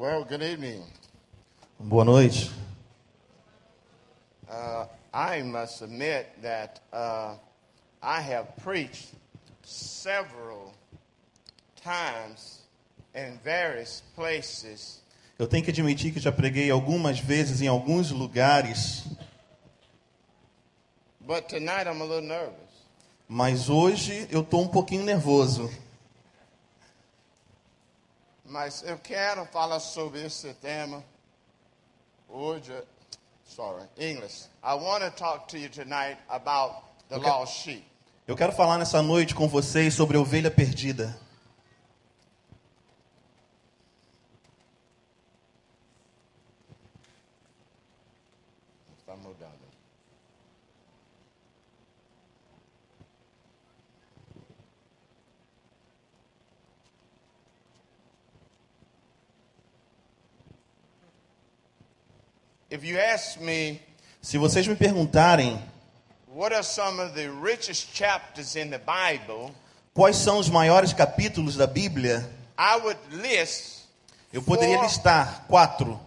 Well, good evening. Boa noite. Uh, I must admit that uh, I have preached several times in various places, Eu tenho que admitir que já preguei algumas vezes em alguns lugares, but tonight I'm a little nervous. mas hoje eu estou um pouquinho nervoso. Mas eu quero falar sobre esse tema hoje. Sorry, English. I want to talk to you tonight about the lost sheep. Eu quero falar nessa noite com vocês sobre a ovelha perdida. Está mudando. If you ask me, Se vocês me perguntarem what are some of the richest chapters in the Bible, quais são os maiores capítulos da Bíblia, I would list eu poderia Four. listar quatro: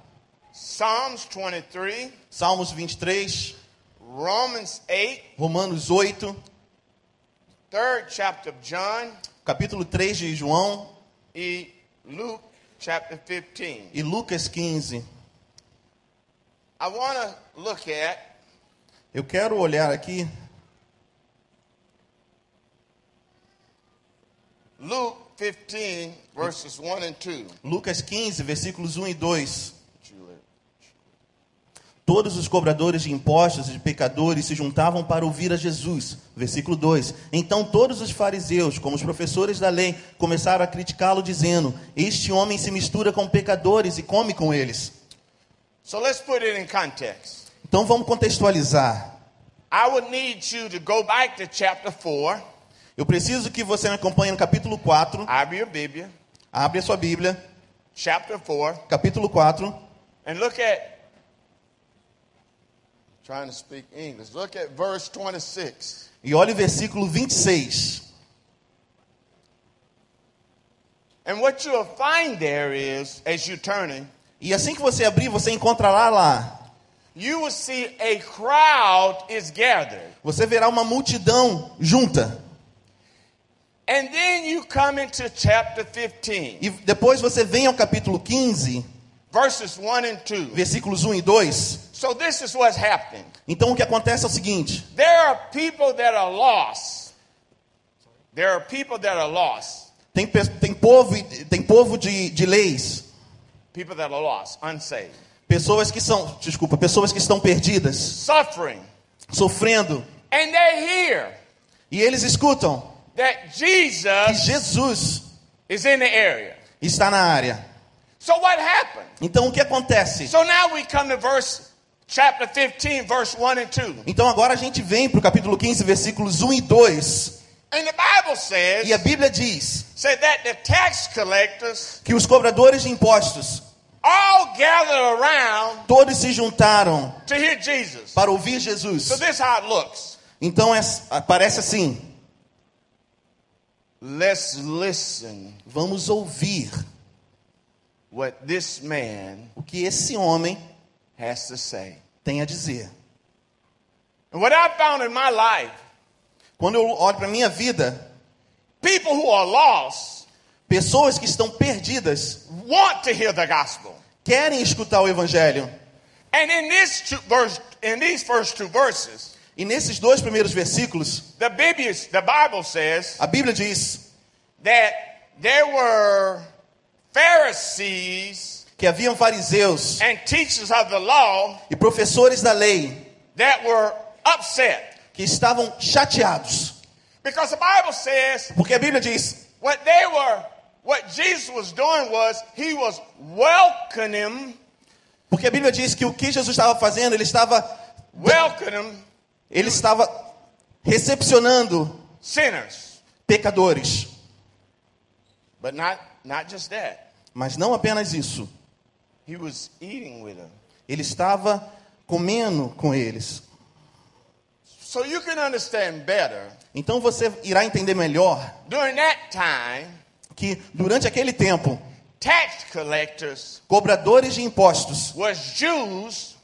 Psalms 23, Salmos 23, Romans 8, Romanos 8, third chapter of John, capítulo 3 de João e Luke chapter 15. e Lucas 15. I want to look at Eu quero olhar aqui Luke 15, verses 1 and 2. Lucas 15, versículos 1 e 2. Todos os cobradores de impostos e de pecadores se juntavam para ouvir a Jesus. Versículo 2. Então todos os fariseus, como os professores da lei, começaram a criticá-lo, dizendo: Este homem se mistura com pecadores e come com eles. So let's put it in context. Então vamos contextualizar. I would need you to go back to chapter 4, Eu preciso que você me acompanhe no capítulo 4. abre your Bíblia, Abre a sua Bíblia, chapter 4, capítulo 4. and look at, trying to speak English, look at verse 26. E olhe o versículo 26. And what you'll find there is, as you're turning, E assim que você abrir, você encontrará lá. Você verá uma multidão junta. And then you come into chapter 15, E depois você vem ao capítulo 15, verses 1 and 2. versículos 1 e 2. So this is what's happening. Então o que acontece é o seguinte: There are people that are lost. There are people that are lost. tem, tem povo, tem povo de, de leis, People that are lost, unsaved. pessoas que são, desculpa, pessoas que estão perdidas, Suffering. sofrendo, And they hear e eles escutam that que Jesus Jesus is in the area. está na área. So what happened? Então o que acontece? So now we come to verse chapter 15, verse 1 and 2. Então agora a gente vem para o capítulo 15, versículos 1 e 2. And the Bible says, E a Bíblia diz said that the tax collectors que os cobradores de impostos, all gathered around todos se juntaram to hear Jesus. para ouvir Jesus. So this is how it looks. Então é, parece assim: Let's listen vamos ouvir what this man o que esse homem has to say. tem a dizer. And what I found in my life, Quando eu olho para a minha vida, people who are lost pessoas que estão perdidas want to hear the gospel. querem escutar o evangelho. And in this two verse, in these first two verses, E nesses dois primeiros versículos, the Bible, the Bible says a Bíblia diz that there were Pharisees que haviam fariseus and teachers of the law e professores da lei that were upset que estavam chateados. because the Bible says Porque a Bíblia diz what they were, what Jesus was doing was he was welcoming, Porque a Bíblia diz que o que Jesus estava fazendo, ele estava, welcoming ele estava recepcionando sinners, pecadores. but not not just that. Mas não apenas isso. He was eating with them. Ele estava comendo com eles. So you can understand better. Então você irá entender melhor During that time, que durante aquele tempo, tax collectors Cobradores de impostos was Jews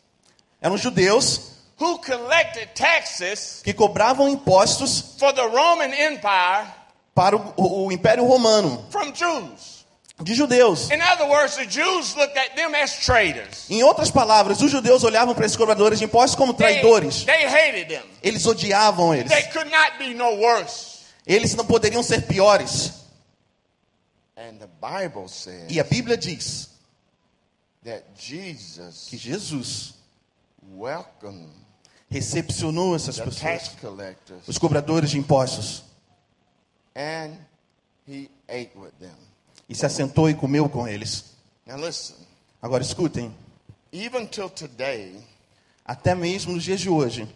eram judeus who collected taxes que cobravam impostos for the Roman Empire para o, o- Império Romano, from Jews. De judeus. In other words, the Jews looked at them as traitors. Em outras palavras, os judeus olhavam para esses cobradores de impostos como They, traidores. they hated them. Eles odiavam eles. They could not be no worse. Eles não poderiam ser piores. And the Bible says E a Bíblia diz that Jesus que Jesus recepcionou essas pessoas, os cobradores de impostos, and he ate with them. E se assentou e comeu com eles. Agora escutem, even till today, até mesmo nos dias de hoje,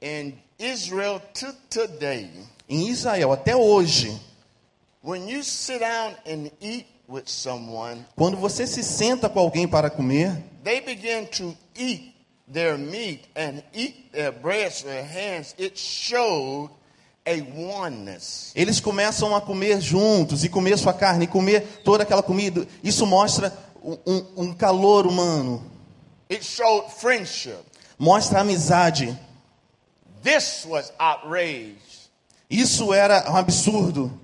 in Israel to today, em Israel, até hoje, when you sit down and eat with someone, quando você se senta com alguém para comer, they begin to eat their meat and eat their breads with their hands. It showed. Eles começam a comer juntos e comer sua carne, e comer toda aquela comida. Isso mostra um, um- calor humano, It showed friendship. mostra amizade. This was outrage. Isso era um absurdo.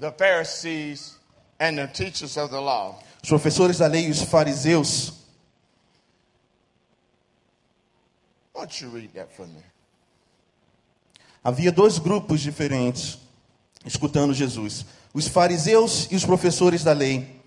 The Pharisees and the teachers of the law. Os professores da lei e os fariseus Why don't you read that for me? Havia dois grupos diferentes escutando Jesus: os fariseus e os professores da lei,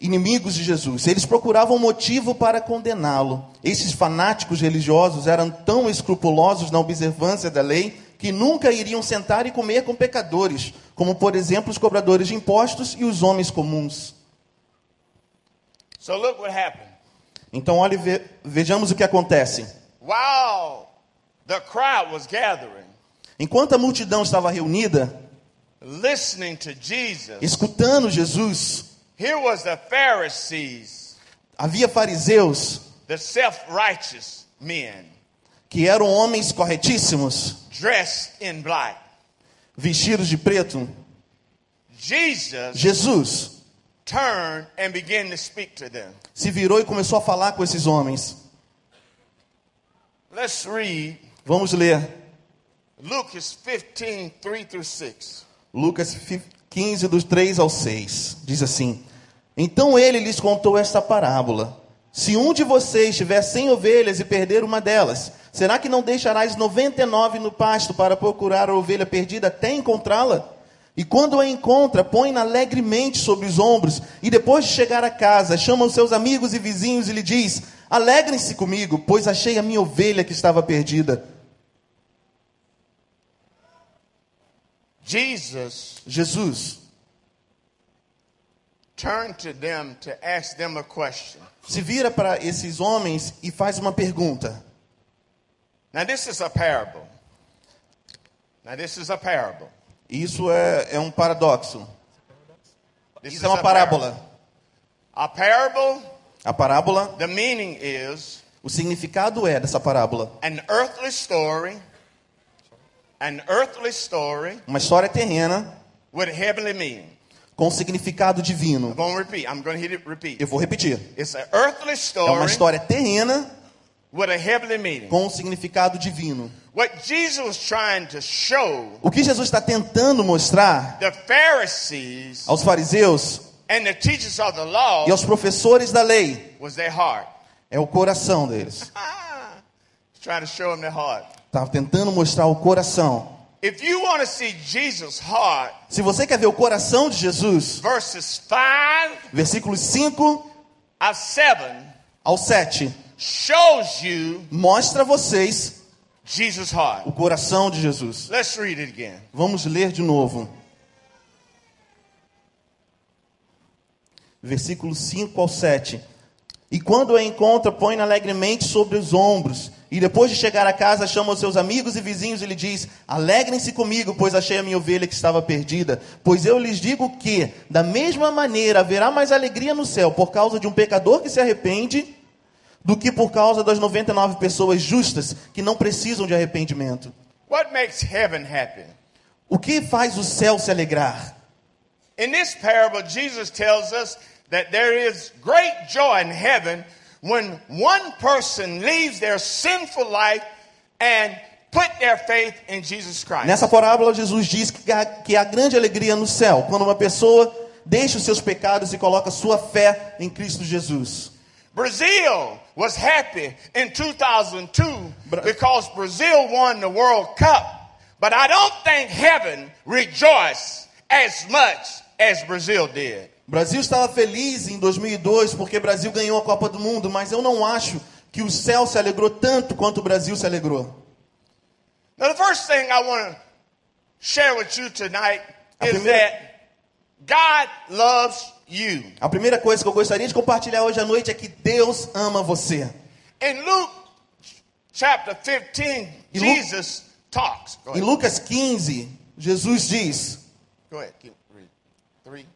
inimigos de Jesus. Eles procuravam motivo para condená-lo. Esses fanáticos religiosos eram tão escrupulosos na observância da lei que nunca iriam sentar e comer com pecadores, como por exemplo os cobradores de impostos e os homens comuns. Então, olhe, ve- vejamos o que acontece. While the crowd was gathering, Enquanto a multidão estava reunida, listening to Jesus, escutando Jesus, here was the Pharisees, havia fariseus the self-righteous men, que eram homens corretíssimos, dressed in black. vestidos de preto. Jesus Jesus turned and began to speak to them. se virou e começou a falar com esses homens. Let's read Vamos ler Lucas 15, 3 through 6. Lucas 15, dos 3 ao 6. Diz assim: Então ele lhes contou esta parábola. Se um de vocês tiver cem ovelhas e perder uma delas, será que não deixarás noventa e nove no pasto para procurar a ovelha perdida até encontrá-la? E quando a encontra, põe-na alegremente sobre os ombros, e depois de chegar a casa, chama os seus amigos e vizinhos e lhe diz: Alegrem-se comigo, pois achei a minha ovelha que estava perdida. Jesus Jesus turned to them to ask them a question. se vira para esses homens e faz uma pergunta. Now, this is a parable. Now, this is a parable. Isso é, é um paradoxo. This Isso is é uma a parable. parábola. A parable, A parábola, the meaning is o significado é dessa parábola an earthly story, an earthly story uma história terrena with a heavenly meaning. com significado divino. I'm repeat. I'm going to hit it, repeat. Eu vou repetir. It's an earthly É uma story história terrena with a heavenly meaning. com significado divino. What Jesus was trying to show O que Jesus está tentando mostrar the Pharisees aos fariseus and the teachers of the law e aos professores da lei was their heart. é o coração deles. Trying to show them their heart. Estava tentando mostrar o coração. If you want to see Jesus' heart, Se você quer ver o coração de Jesus, verses 5 versículos 5 of 7 ao 7, shows you mostra a vocês Jesus' heart. o coração de Jesus. Let's read it again. Vamos ler de novo. Versículos 5 ao 7. E quando a encontra, põe-na alegremente sobre os ombros. E depois de chegar a casa, chama os seus amigos e vizinhos e lhe diz: Alegrem-se comigo, pois achei a minha ovelha que estava perdida. Pois eu lhes digo que, da mesma maneira, haverá mais alegria no céu por causa de um pecador que se arrepende do que por causa das 99 pessoas justas que não precisam de arrependimento. What makes heaven happy? O que faz o céu se alegrar? In this parable, Jesus tells us that there is great joy in heaven when one person leaves their sinful life and put their faith in Jesus Christ. Nessa parábola, Jesus diz que há, que há grande alegria no céu quando uma pessoa deixa os seus pecados e coloca sua fé em Cristo Jesus. Brazil was happy in 2002 Bra- because Brazil won the World Cup. But I don't think heaven rejoiced as much as Brazil did. O Brasil estava feliz em 2002 porque o Brasil ganhou a Copa do Mundo, mas eu não acho que o céu se alegrou tanto quanto o Brasil se alegrou. Now, the first thing I want to share with you tonight A is primeira- that God loves you. A primeira coisa que eu gostaria de compartilhar hoje à noite é que Deus ama você. In Luke chapter 15, In Lu- Jesus talks. Em. Lucas 15, Jesus diz: Go ahead. Keep reading. Three.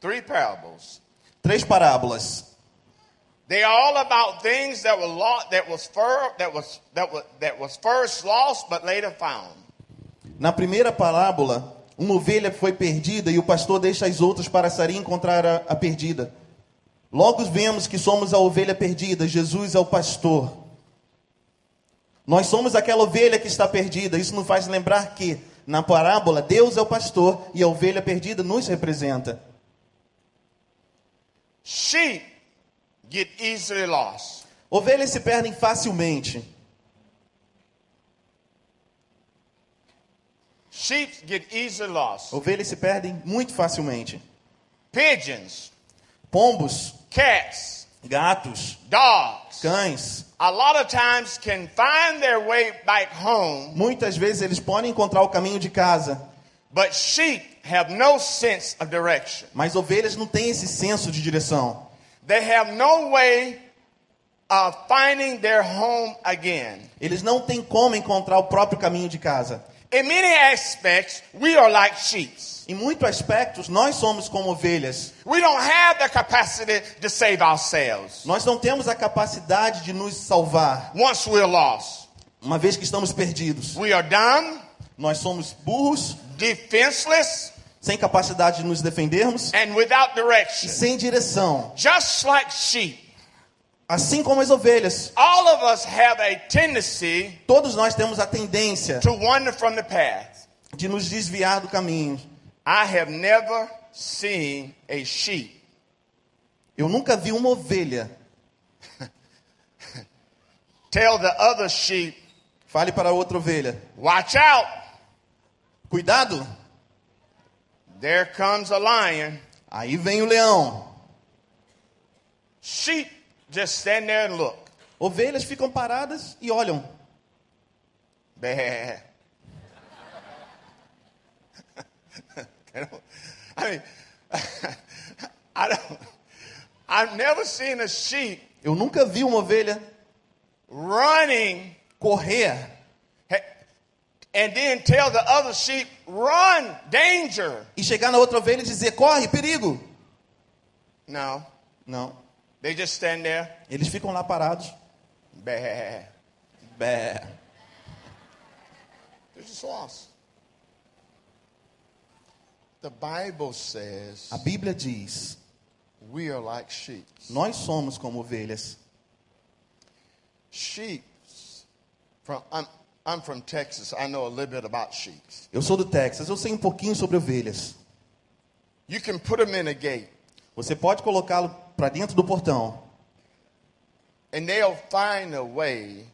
Three parables. três parábolas. They are all about things that were lost, that was fir- that was that was that was first lost but later found. Na primeira parábola, uma ovelha foi perdida e o pastor deixa as outras para sair e encontrar a, a perdida. Logo vemos que somos a ovelha perdida, Jesus é o pastor. Nós somos aquela ovelha que está perdida. Isso nos faz lembrar que, na parábola, Deus é o pastor e a ovelha perdida nos representa. Sheep get easily lost. Ovelhas se perdem facilmente. Sheep get easily lost. Ovelhas se perdem muito facilmente. Pigeons, Pombos, cats, gatos, dogs, cães, a lot of times can find their way back home, muitas vezes eles podem encontrar o caminho de casa, but sheep have no sense of direction. mas ovelhas não têm esse senso de direção. They have no way of finding their home again. Eles não têm como encontrar o próprio caminho de casa. In many aspects, we are like sheep. Em muitos aspectos, nós somos como ovelhas. We don't have the capacity to save ourselves Nós não temos a capacidade de nos salvar, once we're lost. uma vez que estamos perdidos. We are dumb, Nós somos burros, defenseless, sem capacidade de nos defendermos and without e direction. sem direção. Just like sheep. Assim como as ovelhas, All of us have a tendency todos nós temos a tendência to wander from the path. de nos desviar do caminho. I have never seen a sheep Eu nunca vi uma ovelha. tell the other sheep, Fale para outra ovelha: Watch out, Cuidado, there comes a lion. aí vem o leão. Sheep just stand there and look. Ovelhas ficam paradas e olham. Bah. I mean, I don't. I've never seen a sheep Eu nunca vi uma ovelha running correr and then tell the other sheep, "Run, danger." e chegar na outra ovelha e dizer: corre, perigo. No, Não. they just stand there. Eles ficam lá parados. Bé. They're just lost. The Bible says A Bíblia diz: we are like sheep. nós somos como ovelhas. Sheep. From I'm from Texas. I know a little bit about sheep. Eu sou do Texas, eu sei um pouquinho sobre ovelhas. You can put them in a gate, Você pode colocá-lo para dentro do portão and they'll find a way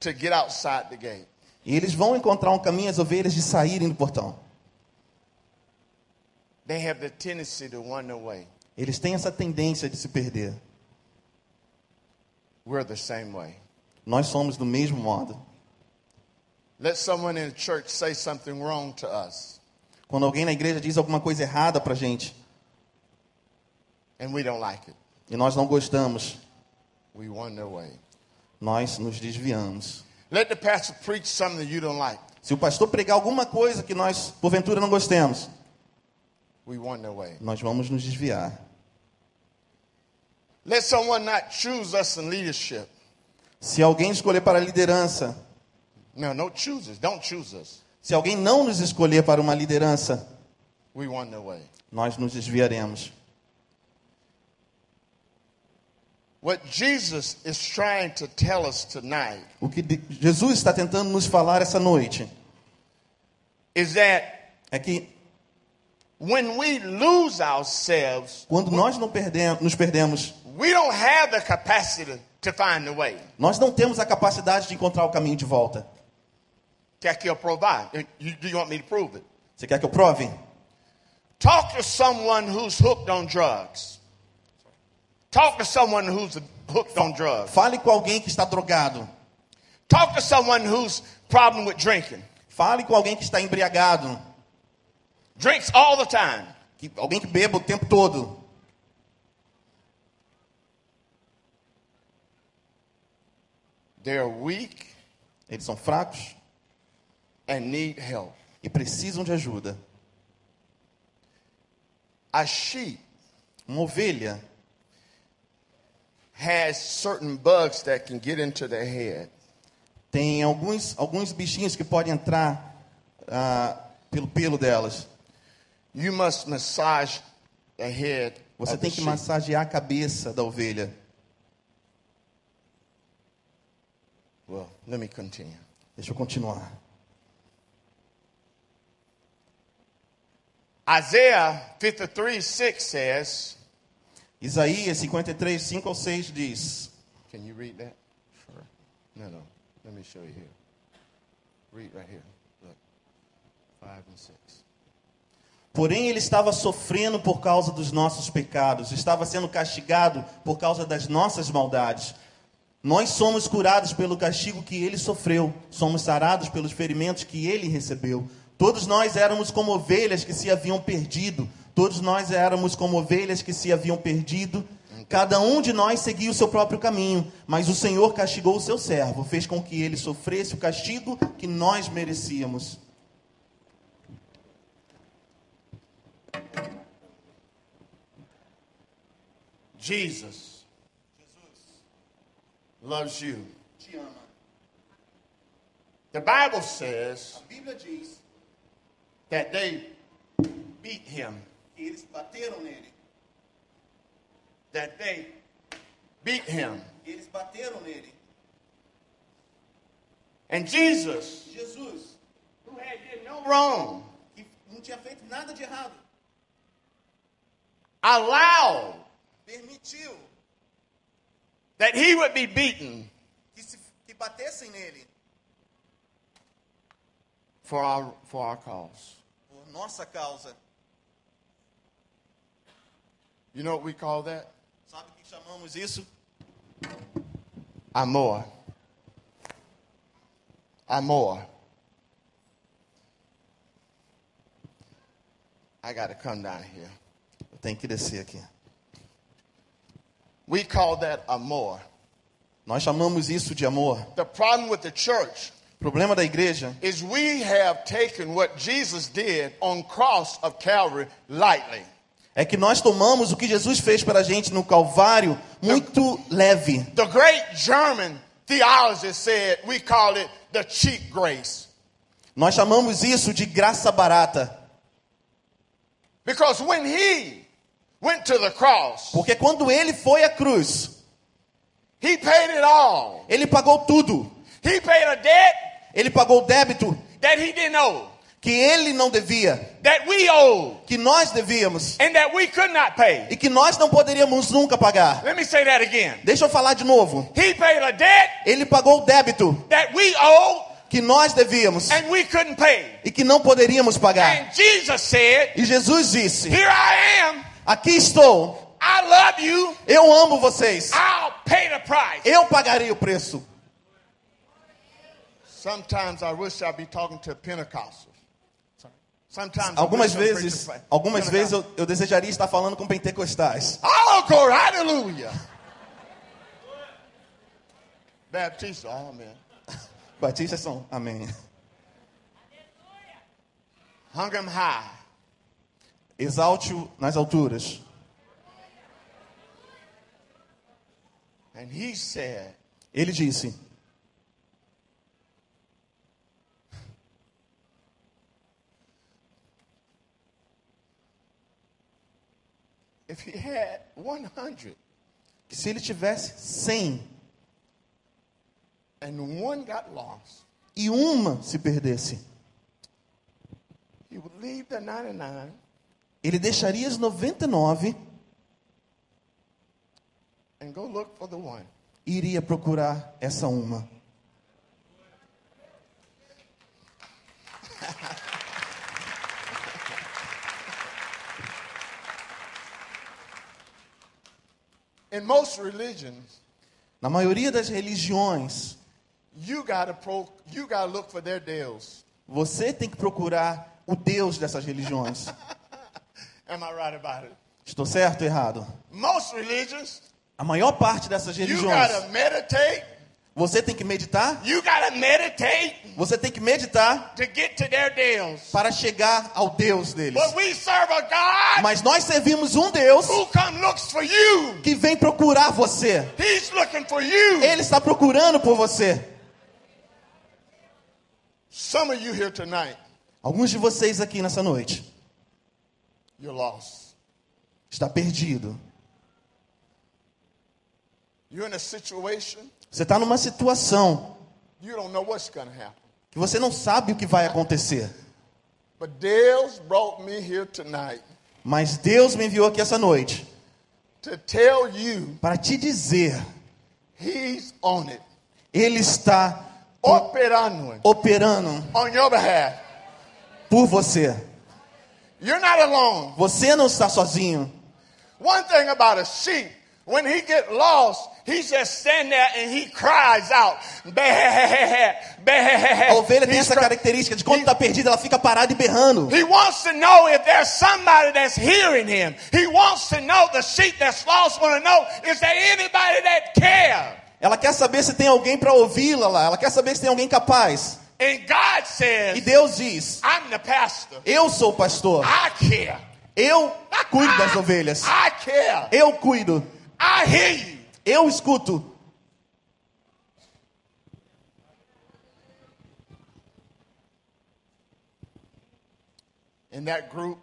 to get outside the gate. e eles vão encontrar um caminho as ovelhas de saírem do portão. They have the tendency to wander away. Eles têm essa tendência de se perder. We're the same way. Nós somos do mesmo modo. Let someone in the church say something wrong to us, Quando alguém na igreja diz alguma coisa errada para gente and we don't like it. e nós não gostamos, We wander away. nós nos desviamos. Let the pastor preach something you don't like. Se o pastor pregar alguma coisa que nós, porventura, não gostemos, We wander away. nós vamos nos desviar. Let someone not choose us in leadership. Se alguém escolher para a liderança, No, no choose us. Don't choose us. se alguém não nos escolher para uma liderança, we wander away. nós nos desviaremos. What Jesus is trying to tell us tonight O que Jesus está tentando nos falar essa noite is that é que when we lose ourselves, quando nós não perdemos, nos perdemos, we don't have the capacity to find the way. nós não temos a capacidade de encontrar o caminho de volta. Quer que eu provar? You- Do you want me to prove it? Você quer que eu prove? Talk to someone who's hooked on drugs. Talk to someone who's hooked on drugs. Fale com alguém que está drogado. Talk to someone who's problem with drinking. Fale com alguém que está embriagado. Drinks all the time. Que, alguém que beba o tempo todo. They're weak Eles são fracos and need help. e precisam de ajuda. A sheep Uma ovelha has certain bugs that can get into their head. tem alguns, alguns bichinhos que podem entrar ah, pelo pelo delas. You must massage the head. Você tem que sheep. massagear a cabeça da ovelha. Well, let me continue. Deixa eu continuar. Isaiah 53 6 says, Isaías 53, 5 ao 6 diz: Can you read that? Sure. No, no. Let me show you here. Read right here. Look. Five and six. Porém, ele estava sofrendo por causa dos nossos pecados, estava sendo castigado por causa das nossas maldades. Nós somos curados pelo castigo que ele sofreu, somos sarados pelos ferimentos que ele recebeu. Todos nós éramos como ovelhas que se haviam perdido, todos nós éramos como ovelhas que se haviam perdido. Cada um de nós seguia o seu próprio caminho, mas o Senhor castigou o seu servo, fez com que ele sofresse o castigo que nós merecíamos. Jesus loves you. Te ama. The Bible says A Bíblia diz that they beat him. eles bateram nele. That they beat him. Eles bateram nele. And Jesus, Jesus, who had did no wrong, que não tinha feito nada de errado, allowed permitiu that he would be beaten que, se, que batessem nele for our, for our cause. Nossa causa. You know what we call that? Sabe o que chamamos isso? Amor. Amor. I got to come down here. Eu tenho que descer aqui. We call that amor. Nós chamamos isso de amor. The problem with the church problema da igreja is we have taken what Jesus did on cross of Calvary lightly. é que nós tomamos o que Jesus fez para a gente no Calvário muito leve. The great German theologist said we call it the cheap grace. Nós chamamos isso de graça barata. Because when he went to the cross, Porque quando ele foi à cruz, he paid it all. ele pagou tudo. He paid a debt Ele pagou o débito that he didn't owe, que ele não devia, that we owed, que nós devíamos and that we could not pay. e que nós não poderíamos nunca pagar. Let me say that again. Deixa eu falar de novo. He paid a debt Ele pagou o débito that we owed que nós devíamos and we couldn't pay. e que não poderíamos pagar. And Jesus said, E Jesus disse: Here I am. Aqui estou, I love you. eu amo vocês, I'll pay the price. eu pagarei o preço. Sometimes I wish I'd be talking to Pentecostals. Sometimes Algumas vezes, algumas vezes eu, eu desejaria estar falando com pentecostais. Oh, hallelujah. Baptista, oh man. Batistas são, amém. Hung him high. Exalte-o nas alturas. And he said, Ele disse: if he had 100 que se ele tivesse 100 and one got lost, e uma se perdesse, he would leave the 99 ele deixaria as 99 and go look for the one. e iria procurar essa uma. Na maioria das religiões, you gotta pro, you gotta look for their deals. você tem que procurar o Deus dessas religiões. Am I right about it? Estou certo ou errado? Most religions, A maior parte dessas you religiões, gotta meditate. Você tem que meditar, You gotta meditate você tem que meditar to get to their deals. para chegar ao Deus deles. Mas nós servimos um Deus que vem procurar você. Ele está procurando por você. Some of you here tonight, Alguns de vocês aqui nessa noite you're lost. está perdido. You're in a situation Você está numa situação que você não sabe o que vai acontecer. But Deus brought me here tonight Mas Deus me enviou aqui essa noite to tell you para te dizer, He's on it, Ele está operando operando on your behalf. por você. You're not alone. Você não está sozinho. One thing about a sheep, when he get lost, he just stand there and he cries out. A ovelha tem essa característica de quando está perdida, ela fica parada e berrando. He wants to know if there's somebody that's hearing him. He wants to know the sheep that's lost want to know is there anybody that care? Ela quer saber se tem alguém para ouvi-la lá. Ela quer saber se tem alguém capaz. And God E says, Deus diz: I'm the pastor. Eu sou o pastor. I care. Eu cuido das ovelhas. I care. Eu cuido. I hear you. Eu escuto. In that group,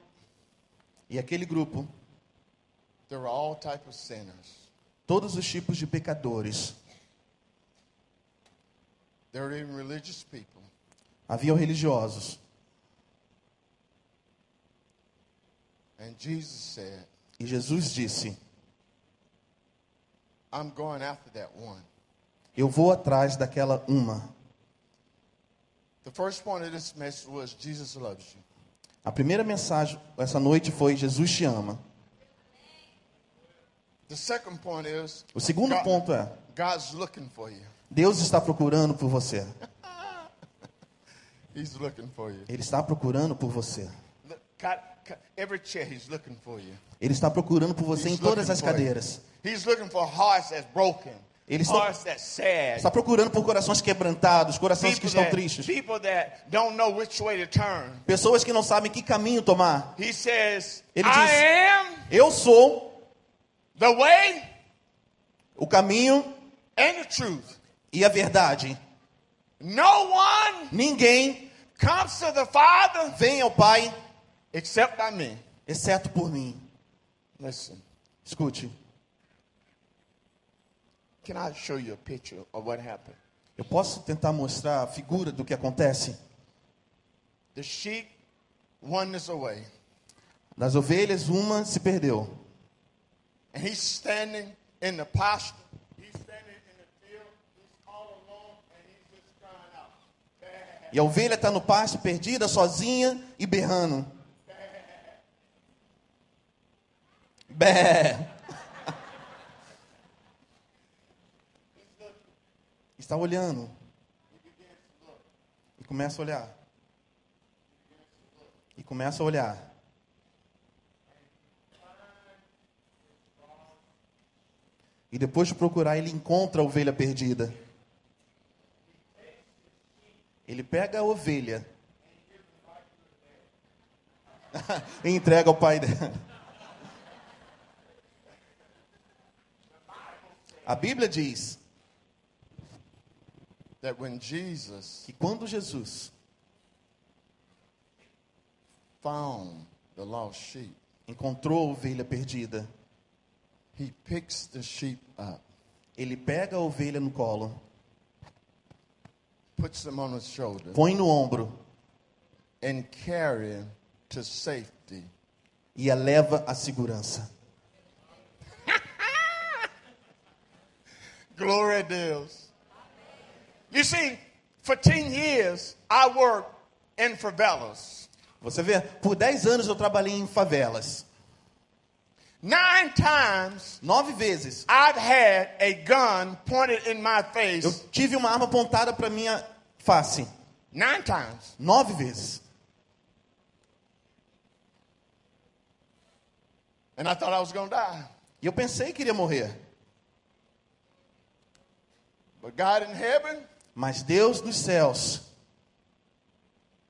E aquele grupo, there all type of sinners. todos os tipos de pecadores. There even religious people. Havia religiosos. And Jesus said, E Jesus disse: I'm going after that one. Eu vou atrás daquela uma. The first point of this message was Jesus loves you. A primeira mensagem essa noite foi: Jesus te ama. The second point is O segundo ponto é: God's looking for you. Deus está procurando por você. He's looking for you. Ele está procurando por você. Look, God, God- every chair, He's looking for you. Ele está procurando por você He's em todas looking as cadeiras. He's looking for hearts that's broken, Ele está- hearts that's sad, Está procurando por corações quebrantados, corações que estão tristes. people that don't know which way to turn. Pessoas que não sabem que caminho tomar. He says, Ele I diz- am Eu sou the way o caminho and the truth. e a verdade. No one Ninguém comes to the Father vem ao Pai except by me. exceto por mim. Listen, Escute, can I show you a picture of what happened? eu posso tentar mostrar a figura do que acontece? The sheep wanders away, Das ovelhas, uma se perdeu. and he's standing in the pasture. He's standing in the field. He's all alone, and he's just crying out. E a ovelha está no pasto, perdida, sozinha e berrando. Bé. Está olhando. E começa a olhar. E começa a olhar. E depois de procurar, ele encontra a ovelha perdida. Ele pega a ovelha e entrega ao pai dela. A Bíblia diz That when Jesus que quando Jesus found the lost sheep, encontrou a ovelha perdida. He picks the sheep up, Ele pega a ovelha no colo, puts them on his shoulder, põe no ombro and carry to safety. e a leva à segurança. Glory a Deus. You see, for 10 years, I worked in favelas. Você vê, por 10 anos eu trabalhei em favelas. Nine times Nove vezes I've had a gun pointed in my face. eu tive uma arma apontada para minha face. Nine times. Nove vezes. And I thought I was going to die. E eu pensei que iria morrer. But God in heaven, Mas Deus dos céus,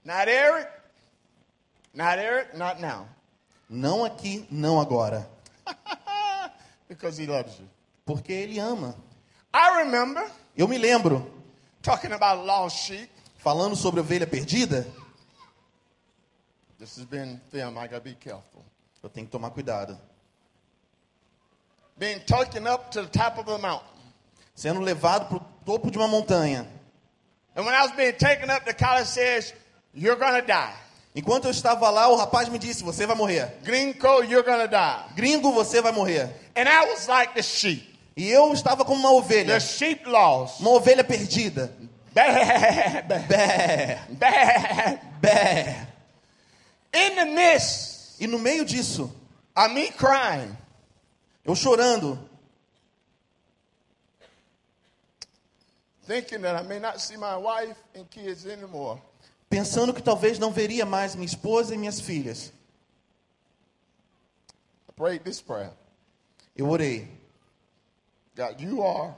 not Eric, not Eric, not now. não aqui, não agora. because he loves you. Porque Ele ama. I remember Eu me lembro, talking about lost sheep. falando sobre ovelha perdida, This has been film. I got to be careful. eu tenho que tomar cuidado. Being taken up to the top of a mountain. Sendo levado para o topo de uma montanha. Says. Enquanto eu estava lá, o rapaz me disse: Você vai morrer. Gringo, you're to die. Gringo, você vai morrer. And I was like the sheep. E eu estava como uma ovelha. The sheep lost. Uma ovelha perdida. Bé, bé. In the midst E no meio disso, me crying, eu chorando, thinking that I may not see my wife and kids anymore. pensando que talvez não veria mais minha esposa e minhas filhas. I prayed this prayer Eu orei: God, you are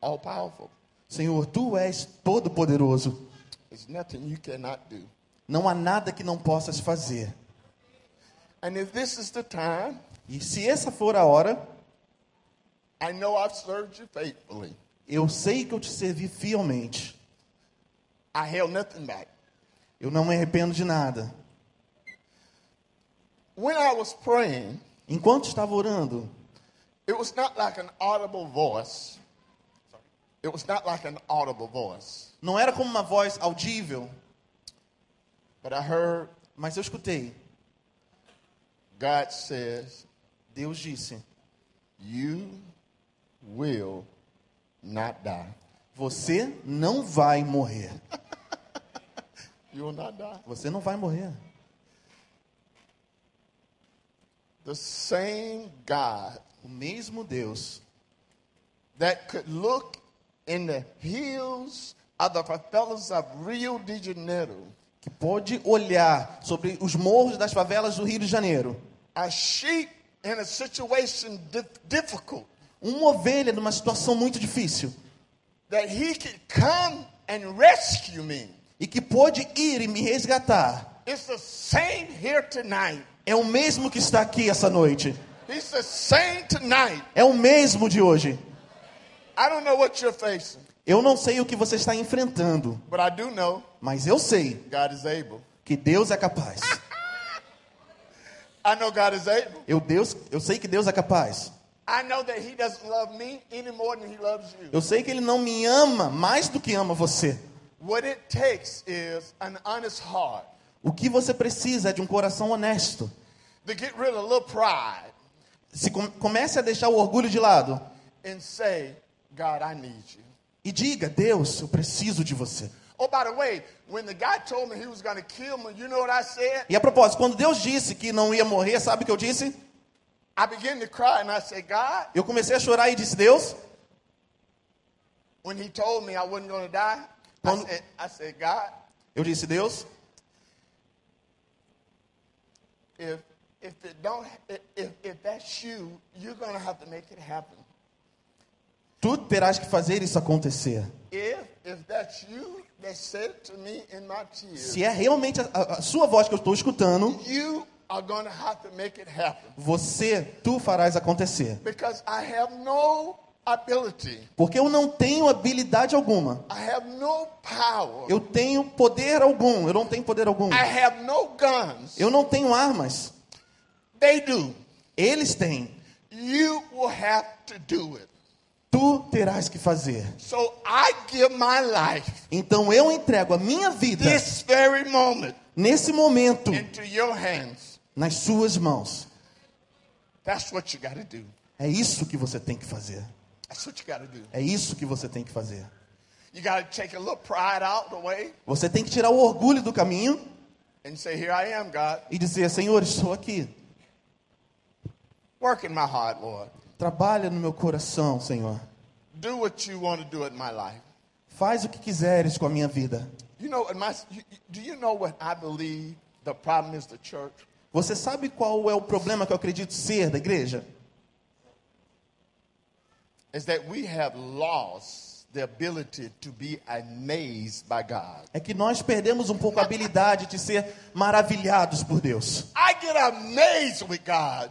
all powerful. Senhor, tu és todo-poderoso. There's nothing you cannot do. Não há nada que não possas fazer. And if this is the time, E se essa for a hora, I know I've served you faithfully. Eu sei que eu te servi fielmente. I held nothing back. Eu não me arrependo de nada. When I was praying, Enquanto estava orando, it was not like an audible voice. It was not like an audible voice. não era como uma voz audível, But I heard mas eu escutei. God says, Deus disse: You will not die. Você não vai morrer. You will not die. Você não vai morrer. The same God O mesmo Deus that could look in the hills of the favelas of Rio de Janeiro, que pode olhar sobre os morros das favelas do Rio de Janeiro, a sheep in a situation dif- difficult, uma ovelha numa situação muito difícil, that he could come and rescue me. e que pôde ir e me resgatar, It's the same here tonight. é o mesmo que está aqui essa noite. He's the same tonight. É o mesmo de hoje. I don't know what you're facing, Eu não sei o que você está enfrentando, but I do know mas eu sei God is able. que Deus é capaz. I know God is able. Eu, Deus, eu sei que Deus é capaz. I know that He doesn't love me any more than He loves you. Eu sei que Ele não me ama mais do que ama você. What it takes is an honest heart O que você precisa é de um coração honesto. to get rid of a little pride Se com- comece a deixar o orgulho de lado and say, God, I need you. e diga: Deus, eu preciso de você. Oh, by the way, when the guy told me he was going to kill me, you know what I said? E a propósito, quando Deus disse que não ia morrer, sabe o que eu disse? Eu comecei a chorar e disse: Deus, when he told me I wasn't going to die, I Quando- eu disse: Deus, if if it don't if if that's you, you're going to have to make it happen. tu terás que fazer isso acontecer. If if that's you that said to me in my tears, Se é realmente a- a sua voz que eu estou escutando, you are going to have to make it happen você, tu farás acontecer. because I have no ability. Porque eu não tenho habilidade alguma. I have no power. Eu tenho poder algum. Eu não tenho poder algum. I have no guns. Eu não tenho armas. They do. Eles têm. You will have to do it. Tu terás que fazer. So I give my life Então eu entrego a minha vida this very moment nesse momento into your hands. Nas suas mãos. That's what you got to do. É isso que você tem que fazer. That's what you got to do. É isso que você tem que fazer. You got to take a little pride out the way Você tem que tirar o orgulho do caminho and say, Here I am, God. e dizer: Senhor, estou aqui. Work in my heart, Lord. Trabalha no meu coração, Senhor. Do what you want to do in my life. Faz o que quiseres com a minha vida. You know, in my, do you know what I believe the problem is the church? Você sabe qual é o problema que eu acredito ser da igreja? Is that we have lost the ability to be amazed by God. É que nós perdemos um pouco a habilidade de ser maravilhados por Deus. I get amazed with God.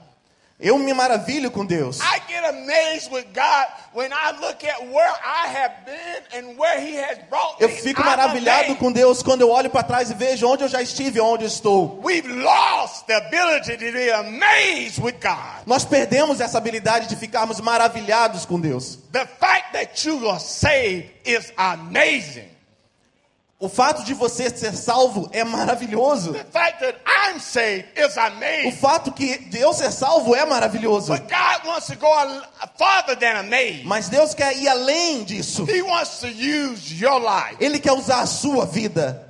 Eu me maravilho com Deus. I get amazed with God when I look at where I have been and where He has brought me. Eu fico maravilhado com Deus quando eu olho para trás e vejo onde eu já estive e onde estou. We've lost the ability to be amazed with God. Nós perdemos essa habilidade de ficarmos maravilhados com Deus. The fact that you are saved is amazing. O fato de você ser salvo é maravilhoso. O fato que de eu ser salvo é maravilhoso. But God wants to go a- farther than amazed. Mas Deus quer ir além disso. He wants to use your life. Ele quer usar a sua vida.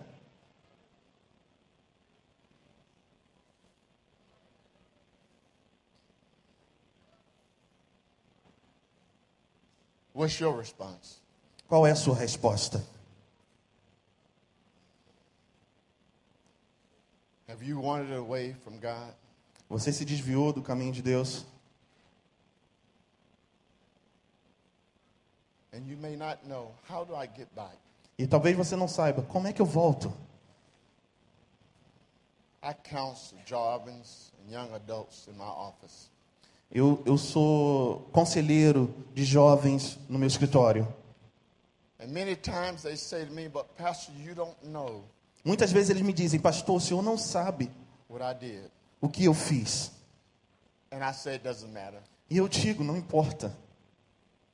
What's your response? Qual é a sua resposta? Have you wandered away from God? Você se desviou do caminho de Deus? And you may not know, how do I get back? E talvez você não saiba como é que eu volto. I counsel jovens and young adults in my office. Eu, eu sou conselheiro de jovens no meu escritório. And many times they say to me, but Pastor, you don't know Muitas vezes eles me dizem, pastor, o senhor não sabe o que eu fiz. And I say, it doesn't matter. E eu digo, não importa.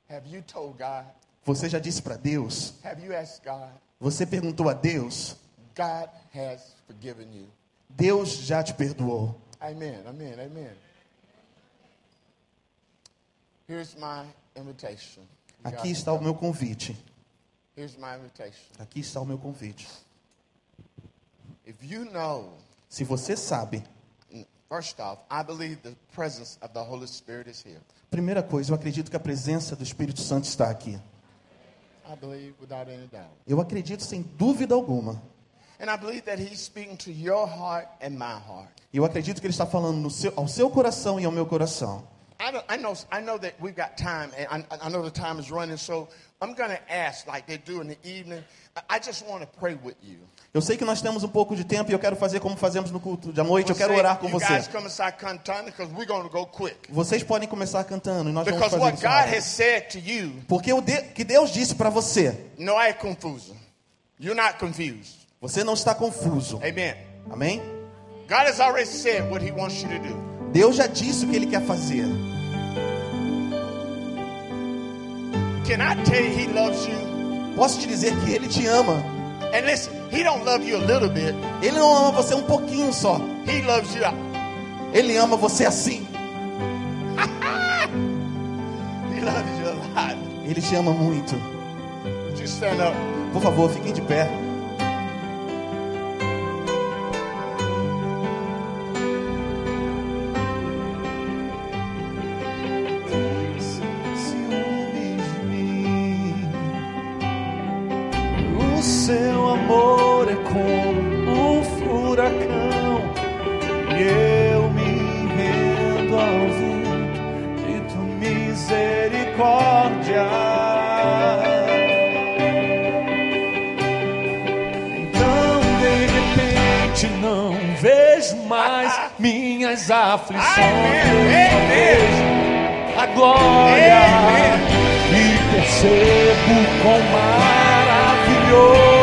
Have you told God? Você já disse para Deus? Have you asked God? Você perguntou a Deus? God has forgiven you. Deus já te perdoou. Amen, amen, amen. Here's my invitation. You Aqui está o meu convite. Here's my invitation. Aqui está o meu convite. If you know, Se você sabe, first off, I believe the presence of the Holy Spirit is here. primeira coisa, eu acredito que a presença do Espírito Santo está aqui. I believe without any doubt. Eu acredito sem dúvida alguma. And I believe that He's speaking to your heart and my heart. Eu acredito que Ele está falando no seu- ao seu coração e ao meu coração. I, don't, I know I know that we've got time, and I, I know the time is running, so I'm going to ask, like they do in the evening. I- just want to pray with you. Eu sei que nós temos um pouco de tempo e eu quero fazer como fazemos no culto de noite. Eu quero orar com você. Vocês podem começar cantando e nós vamos fazer what isso. God rápido. has said to you, Porque o que Deus disse para você, no é confuso. You're not confused. você não está confuso. Amen. Amém? God has already said what He wants you to do. Deus já disse o que Ele quer fazer. Can I tell you He loves you? Posso te dizer que Ele te ama. And listen, He don't love you a little bit. Ele não ama você um pouquinho só. He loves you. Ele ama você assim. He loves you a lot. Ele te ama muito. Would you stand up? Por favor, fiquem de pé. Aflições. Amen. A glória e percebo quão maravilhoso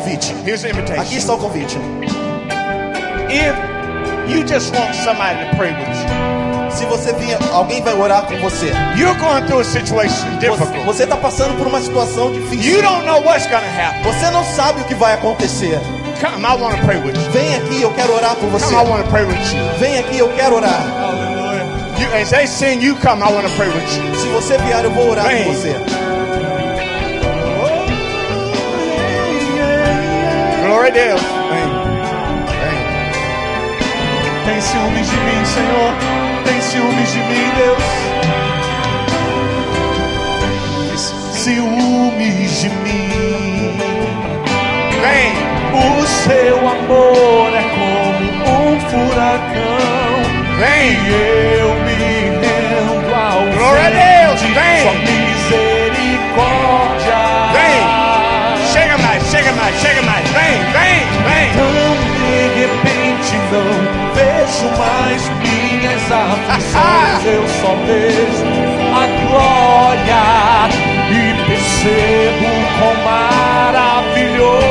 convite. Here's the Aqui invitation. está o convite. If you just want somebody to pray with you, Se você vier, alguém vai orar com você. you're going through a situation Você- está passando por uma situação difícil. You don't know what's going to happen. Você não sabe o que vai acontecer. Come, I want to pray with you. Vem aqui, eu quero orar por você. Come, I want to pray with you. Vem aqui, eu quero orar. you. As they sing, you come, I want to pray with you. Se você vier, eu vou orar Vem. com você. A Deus. Vem. Vem. Tem ciúmes de mim, Senhor. Tem ciúmes de mim, Deus. Ciúmes de mim. Vem. O seu amor é como um furacão. Vem. E eu me rendo ao Glória a Deus, de vem. Sua misericórdia. Vem. Chega mais, chega mais, chega mais. Repente não vejo mais minhas aflições, eu só vejo a glória e percebo quão maravilhoso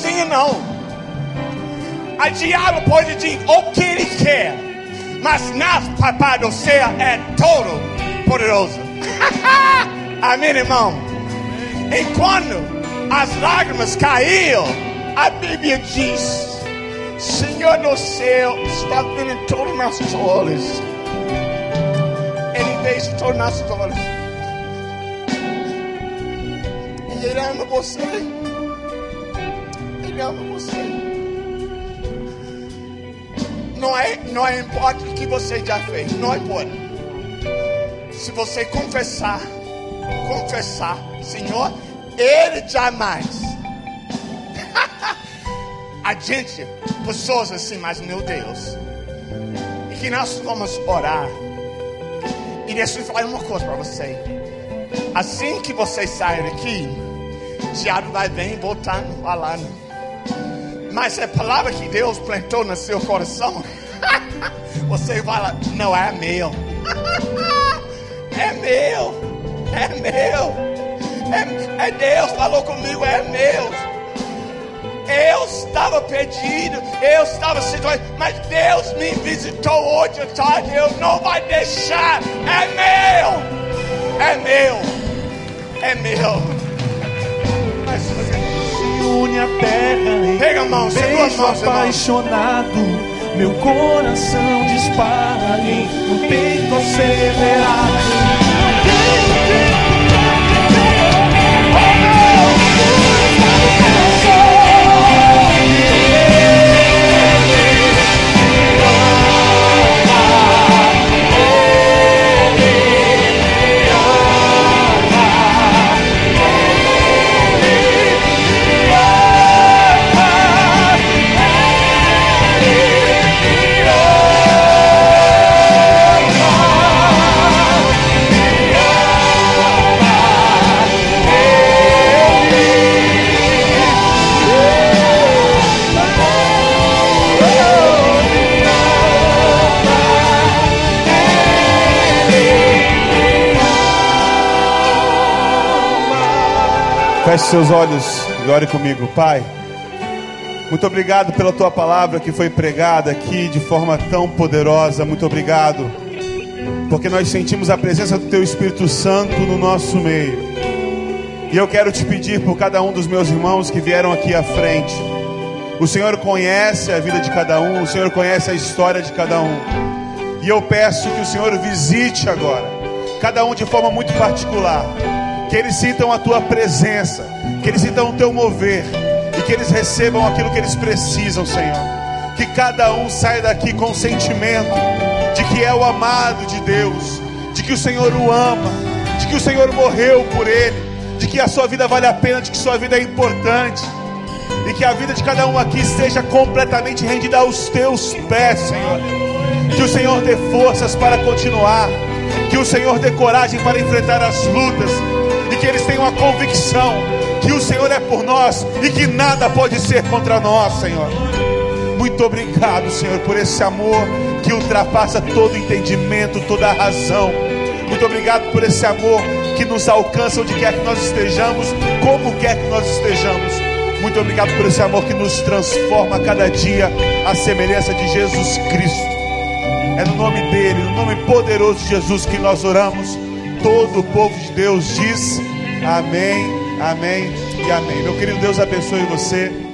sozinho não. A diabo pode dizer o que ele quer, mas nosso papai do céu é todo poderoso. Amém, irmão. E quando as lágrimas caíram, a Bíblia diz: Senhor do céu está vendo todos os nossos olhos. Ele vê todos os nossos olhos. E Ele ama você. Ama você. Não é, não é importa o que você já fez, não importa. Se você confessar, confessar, Senhor, Ele jamais. A gente, pessoas assim, mas meu Deus. E que nós vamos orar. E deixa eu falar uma coisa para você. Assim que você sair daqui, o diabo vai vir voltando, falando. Mas a palavra que Deus plantou no seu coração, você fala, não é meu. É meu. É meu. É, é Deus falou comigo, é meu. Eu estava perdido, eu estava situado, mas Deus me visitou hoje à tarde. Eu não vai deixar. É meu. É meu. É meu. Une a terra Pega a mão, beijo mão, apaixonado. Meu coração dispara em um peito acelerado. Feche seus olhos e ore comigo, Pai. Muito obrigado pela tua palavra que foi pregada aqui de forma tão poderosa. Muito obrigado, porque nós sentimos a presença do teu Espírito Santo no nosso meio. E eu quero te pedir por cada um dos meus irmãos que vieram aqui à frente. O Senhor conhece a vida de cada um, o Senhor conhece a história de cada um. E eu peço que o Senhor visite agora, cada um de forma muito particular que eles sintam a tua presença, que eles sintam o teu mover e que eles recebam aquilo que eles precisam, Senhor. Que cada um saia daqui com o sentimento de que é o amado de Deus, de que o Senhor o ama, de que o Senhor morreu por ele, de que a sua vida vale a pena, de que sua vida é importante. E que a vida de cada um aqui seja completamente rendida aos teus pés, Senhor. Que o Senhor dê forças para continuar. Que o Senhor dê coragem para enfrentar as lutas que eles tenham a convicção que o Senhor é por nós e que nada pode ser contra nós, Senhor. Muito obrigado, Senhor, por esse amor que ultrapassa todo entendimento, toda razão. Muito obrigado por esse amor que nos alcança onde quer que nós estejamos, como quer que nós estejamos. Muito obrigado por esse amor que nos transforma a cada dia à semelhança de Jesus Cristo. É no nome dele, no nome poderoso de Jesus que nós oramos. Todo o povo de Deus diz amém, amém e amém. Meu querido Deus abençoe você.